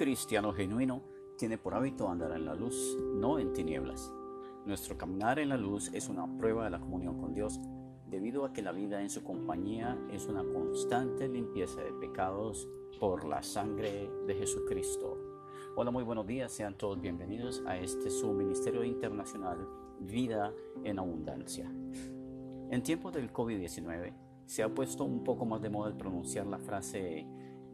cristiano genuino tiene por hábito andar en la luz, no en tinieblas. Nuestro caminar en la luz es una prueba de la comunión con Dios, debido a que la vida en su compañía es una constante limpieza de pecados por la sangre de Jesucristo. Hola, muy buenos días, sean todos bienvenidos a este su Ministerio Internacional Vida en Abundancia. En tiempos del COVID-19 se ha puesto un poco más de moda el pronunciar la frase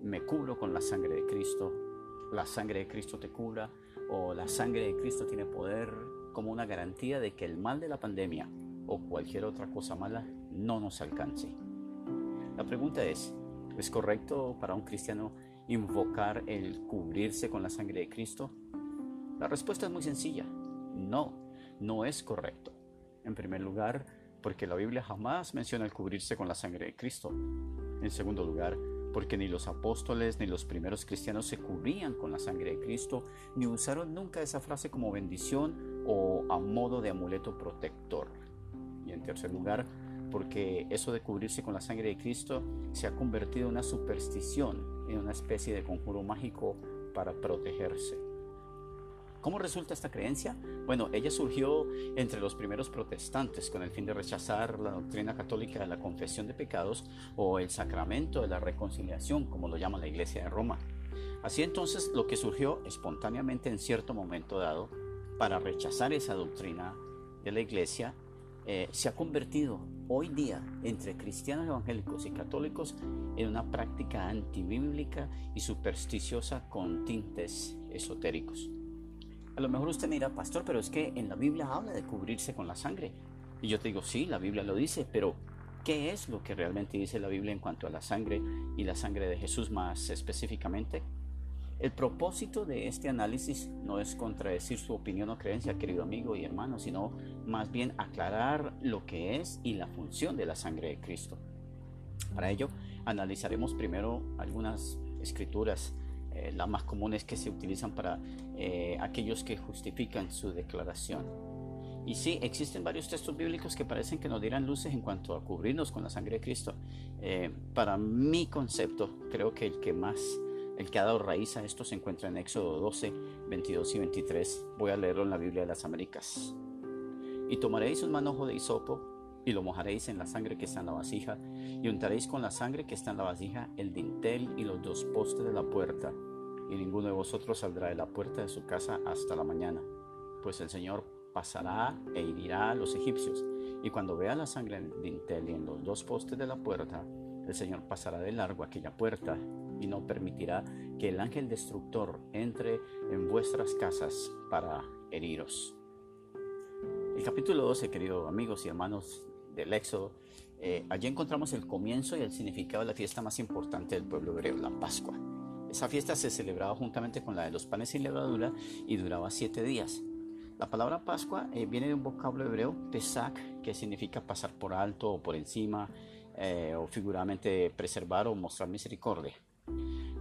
me cubro con la sangre de Cristo, la sangre de Cristo te cura o la sangre de Cristo tiene poder como una garantía de que el mal de la pandemia o cualquier otra cosa mala no nos alcance. La pregunta es, ¿es correcto para un cristiano invocar el cubrirse con la sangre de Cristo? La respuesta es muy sencilla, no, no es correcto. En primer lugar, porque la Biblia jamás menciona el cubrirse con la sangre de Cristo. En segundo lugar, porque ni los apóstoles ni los primeros cristianos se cubrían con la sangre de Cristo, ni usaron nunca esa frase como bendición o a modo de amuleto protector. Y en tercer lugar, porque eso de cubrirse con la sangre de Cristo se ha convertido en una superstición, en una especie de conjuro mágico para protegerse. ¿Cómo resulta esta creencia? Bueno, ella surgió entre los primeros protestantes con el fin de rechazar la doctrina católica de la confesión de pecados o el sacramento de la reconciliación, como lo llama la Iglesia de Roma. Así entonces, lo que surgió espontáneamente en cierto momento dado para rechazar esa doctrina de la Iglesia eh, se ha convertido hoy día entre cristianos evangélicos y católicos en una práctica antibíblica y supersticiosa con tintes esotéricos. A lo mejor usted me dirá, pastor, pero es que en la Biblia habla de cubrirse con la sangre. Y yo te digo, sí, la Biblia lo dice, pero ¿qué es lo que realmente dice la Biblia en cuanto a la sangre y la sangre de Jesús más específicamente? El propósito de este análisis no es contradecir su opinión o creencia, querido amigo y hermano, sino más bien aclarar lo que es y la función de la sangre de Cristo. Para ello, analizaremos primero algunas escrituras eh, las más comunes que se utilizan para eh, aquellos que justifican su declaración. Y sí, existen varios textos bíblicos que parecen que nos dieran luces en cuanto a cubrirnos con la sangre de Cristo. Eh, para mi concepto, creo que el que más, el que ha dado raíz a esto se encuentra en Éxodo 12, 22 y 23. Voy a leerlo en la Biblia de las Américas. Y tomaréis un manojo de hisopo y lo mojaréis en la sangre que está en la vasija, y untaréis con la sangre que está en la vasija el dintel y los dos postes de la puerta, y ninguno de vosotros saldrá de la puerta de su casa hasta la mañana, pues el Señor pasará e irá a los egipcios, y cuando vea la sangre en el dintel y en los dos postes de la puerta, el Señor pasará de largo aquella puerta y no permitirá que el ángel destructor entre en vuestras casas para heriros. El capítulo 12, queridos amigos y hermanos del Éxodo, eh, allí encontramos el comienzo y el significado de la fiesta más importante del pueblo hebreo, la Pascua. Esa fiesta se celebraba juntamente con la de los panes sin levadura y duraba siete días. La palabra Pascua eh, viene de un vocablo hebreo, Pesach, que significa pasar por alto o por encima, eh, o figuradamente preservar o mostrar misericordia.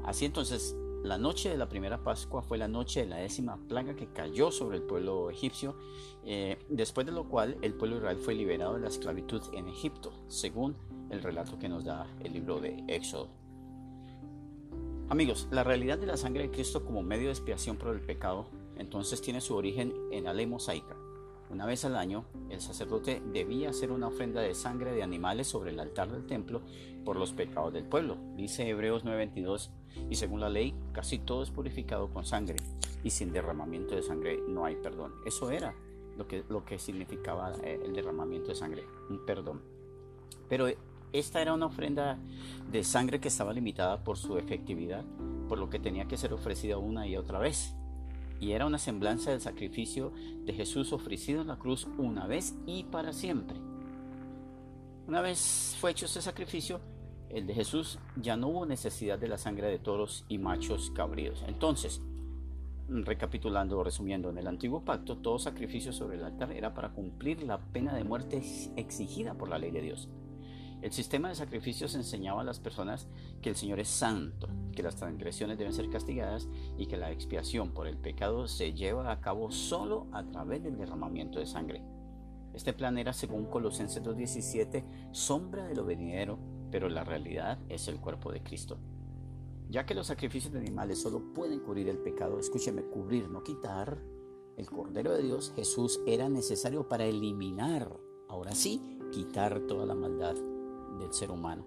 Así entonces, la noche de la primera Pascua fue la noche de la décima plaga que cayó sobre el pueblo egipcio, eh, después de lo cual el pueblo Israel fue liberado de la esclavitud en Egipto, según el relato que nos da el libro de Éxodo. Amigos, la realidad de la sangre de Cristo como medio de expiación por el pecado entonces tiene su origen en la ley mosaica. Una vez al año, el sacerdote debía hacer una ofrenda de sangre de animales sobre el altar del templo por los pecados del pueblo. Dice Hebreos 9:22, y según la ley, casi todo es purificado con sangre, y sin derramamiento de sangre no hay perdón. Eso era lo que, lo que significaba eh, el derramamiento de sangre, un perdón. Pero esta era una ofrenda de sangre que estaba limitada por su efectividad, por lo que tenía que ser ofrecida una y otra vez y era una semblanza del sacrificio de Jesús ofrecido en la cruz una vez y para siempre. Una vez fue hecho ese sacrificio, el de Jesús, ya no hubo necesidad de la sangre de toros y machos cabríos. Entonces, recapitulando o resumiendo, en el antiguo pacto todo sacrificio sobre el altar era para cumplir la pena de muerte exigida por la ley de Dios. El sistema de sacrificios enseñaba a las personas que el Señor es santo, que las transgresiones deben ser castigadas y que la expiación por el pecado se lleva a cabo solo a través del derramamiento de sangre. Este plan era, según Colosenses 2.17, sombra de lo venidero, pero la realidad es el cuerpo de Cristo. Ya que los sacrificios de animales solo pueden cubrir el pecado, escúcheme, cubrir, no quitar, el Cordero de Dios, Jesús, era necesario para eliminar, ahora sí, quitar toda la maldad del ser humano.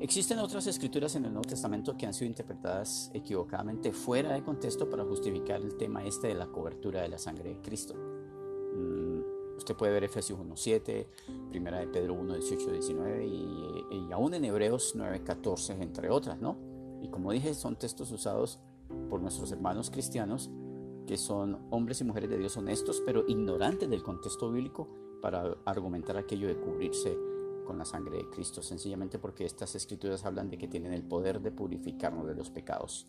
Existen otras escrituras en el Nuevo Testamento que han sido interpretadas equivocadamente fuera de contexto para justificar el tema este de la cobertura de la sangre de Cristo. Mm, usted puede ver Efesios 1.7, Primera de Pedro 1, 19 y, y aún en Hebreos 9.14, entre otras, ¿no? Y como dije, son textos usados por nuestros hermanos cristianos que son hombres y mujeres de Dios honestos, pero ignorantes del contexto bíblico para argumentar aquello de cubrirse con la sangre de Cristo, sencillamente porque estas escrituras hablan de que tienen el poder de purificarnos de los pecados.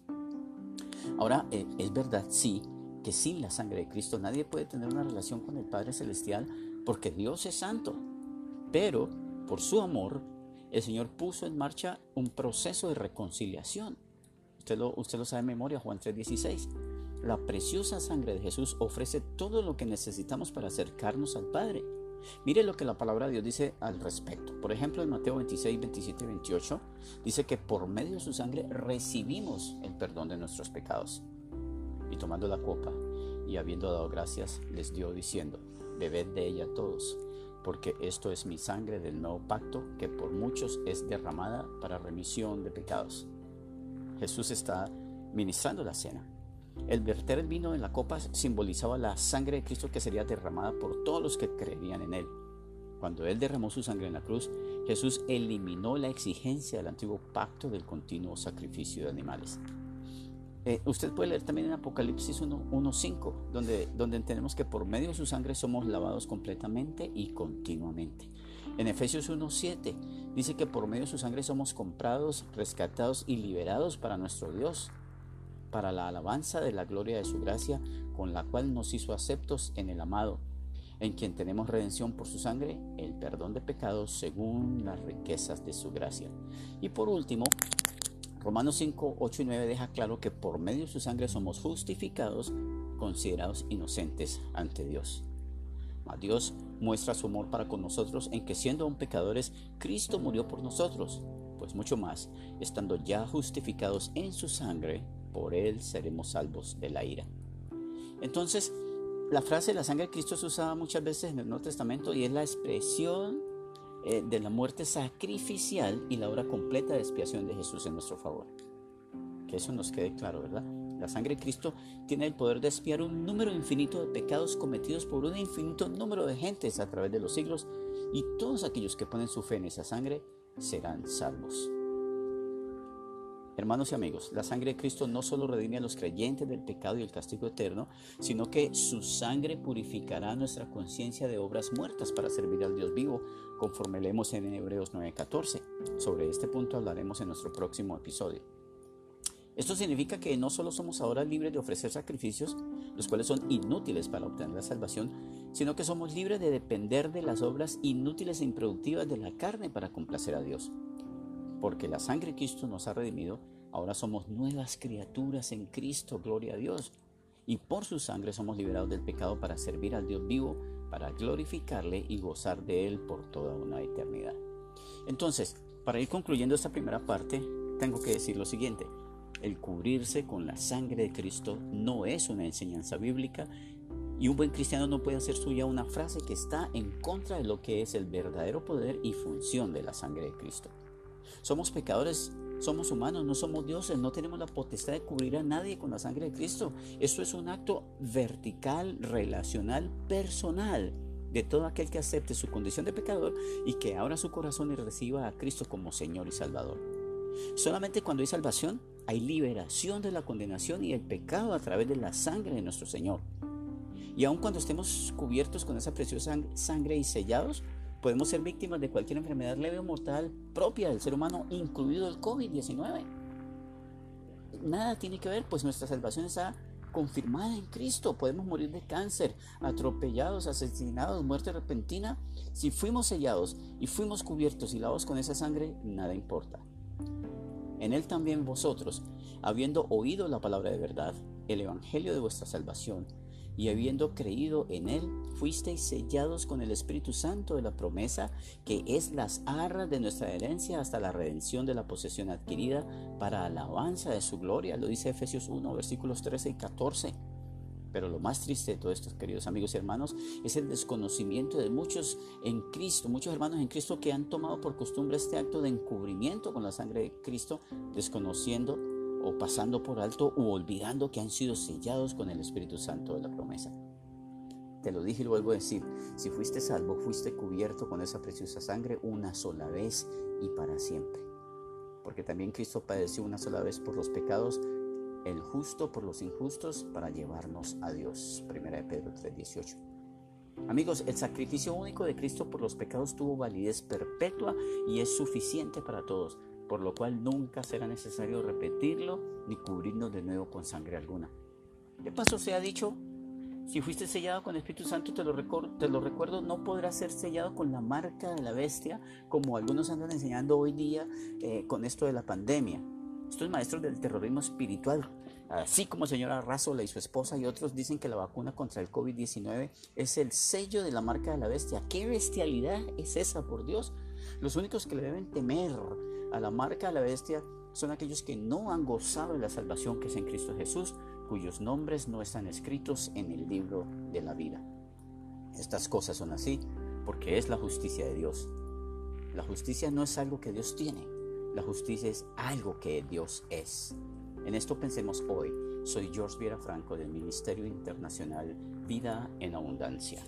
Ahora, eh, es verdad, sí, que sin la sangre de Cristo nadie puede tener una relación con el Padre Celestial porque Dios es santo. Pero, por su amor, el Señor puso en marcha un proceso de reconciliación. Usted lo, usted lo sabe en memoria, Juan 3:16. La preciosa sangre de Jesús ofrece todo lo que necesitamos para acercarnos al Padre. Mire lo que la palabra de Dios dice al respecto. Por ejemplo, en Mateo 26, 27 y 28 dice que por medio de su sangre recibimos el perdón de nuestros pecados. Y tomando la copa y habiendo dado gracias, les dio diciendo, bebed de ella todos, porque esto es mi sangre del nuevo pacto que por muchos es derramada para remisión de pecados. Jesús está ministrando la cena el verter el vino en la copa simbolizaba la sangre de Cristo que sería derramada por todos los que creerían en Él. Cuando Él derramó su sangre en la cruz, Jesús eliminó la exigencia del antiguo pacto del continuo sacrificio de animales. Eh, usted puede leer también en Apocalipsis 1.5, donde, donde entendemos que por medio de su sangre somos lavados completamente y continuamente. En Efesios 1.7 dice que por medio de su sangre somos comprados, rescatados y liberados para nuestro Dios para la alabanza de la gloria de su gracia, con la cual nos hizo aceptos en el amado, en quien tenemos redención por su sangre, el perdón de pecados según las riquezas de su gracia. Y por último, Romanos 5, 8 y 9 deja claro que por medio de su sangre somos justificados, considerados inocentes ante Dios. A Dios muestra su amor para con nosotros en que siendo aún pecadores, Cristo murió por nosotros, pues mucho más, estando ya justificados en su sangre, por él seremos salvos de la ira. Entonces, la frase la sangre de Cristo es usada muchas veces en el Nuevo Testamento y es la expresión eh, de la muerte sacrificial y la obra completa de expiación de Jesús en nuestro favor. Que eso nos quede claro, ¿verdad? La sangre de Cristo tiene el poder de expiar un número infinito de pecados cometidos por un infinito número de gentes a través de los siglos y todos aquellos que ponen su fe en esa sangre serán salvos. Hermanos y amigos, la sangre de Cristo no solo redime a los creyentes del pecado y el castigo eterno, sino que su sangre purificará nuestra conciencia de obras muertas para servir al Dios vivo, conforme leemos en Hebreos 9:14. Sobre este punto hablaremos en nuestro próximo episodio. Esto significa que no solo somos ahora libres de ofrecer sacrificios, los cuales son inútiles para obtener la salvación, sino que somos libres de depender de las obras inútiles e improductivas de la carne para complacer a Dios porque la sangre de Cristo nos ha redimido, ahora somos nuevas criaturas en Cristo, gloria a Dios. Y por su sangre somos liberados del pecado para servir al Dios vivo, para glorificarle y gozar de Él por toda una eternidad. Entonces, para ir concluyendo esta primera parte, tengo que decir lo siguiente. El cubrirse con la sangre de Cristo no es una enseñanza bíblica y un buen cristiano no puede hacer suya una frase que está en contra de lo que es el verdadero poder y función de la sangre de Cristo. Somos pecadores, somos humanos, no somos dioses, no tenemos la potestad de cubrir a nadie con la sangre de Cristo. Esto es un acto vertical, relacional, personal de todo aquel que acepte su condición de pecador y que abra su corazón y reciba a Cristo como Señor y Salvador. Solamente cuando hay salvación hay liberación de la condenación y el pecado a través de la sangre de nuestro Señor. Y aun cuando estemos cubiertos con esa preciosa sangre y sellados, Podemos ser víctimas de cualquier enfermedad leve o mortal propia del ser humano, incluido el COVID-19. Nada tiene que ver, pues nuestra salvación está confirmada en Cristo. Podemos morir de cáncer, atropellados, asesinados, muerte repentina. Si fuimos sellados y fuimos cubiertos y lavados con esa sangre, nada importa. En Él también vosotros, habiendo oído la palabra de verdad, el Evangelio de vuestra salvación, y habiendo creído en Él, fuisteis sellados con el Espíritu Santo de la promesa, que es las arras de nuestra herencia hasta la redención de la posesión adquirida para alabanza de su gloria. Lo dice Efesios 1, versículos 13 y 14. Pero lo más triste de todo esto, queridos amigos y hermanos, es el desconocimiento de muchos en Cristo, muchos hermanos en Cristo que han tomado por costumbre este acto de encubrimiento con la sangre de Cristo, desconociendo o pasando por alto o olvidando que han sido sellados con el Espíritu Santo de la promesa. Te lo dije y lo vuelvo a decir, si fuiste salvo, fuiste cubierto con esa preciosa sangre una sola vez y para siempre. Porque también Cristo padeció una sola vez por los pecados, el justo por los injustos, para llevarnos a Dios. Primera de Pedro 3:18. Amigos, el sacrificio único de Cristo por los pecados tuvo validez perpetua y es suficiente para todos por lo cual nunca será necesario repetirlo ni cubrirnos de nuevo con sangre alguna. De paso se ha dicho, si fuiste sellado con el Espíritu Santo, te lo, te lo recuerdo, no podrás ser sellado con la marca de la bestia, como algunos andan enseñando hoy día eh, con esto de la pandemia. Estos maestros del terrorismo espiritual, así como señora Razola y su esposa y otros dicen que la vacuna contra el COVID-19 es el sello de la marca de la bestia. ¿Qué bestialidad es esa, por Dios? Los únicos que le deben temer a la marca de la bestia son aquellos que no han gozado de la salvación que es en Cristo Jesús, cuyos nombres no están escritos en el libro de la vida. Estas cosas son así porque es la justicia de Dios. La justicia no es algo que Dios tiene, la justicia es algo que Dios es. En esto pensemos hoy. Soy George Viera Franco del Ministerio Internacional Vida en Abundancia.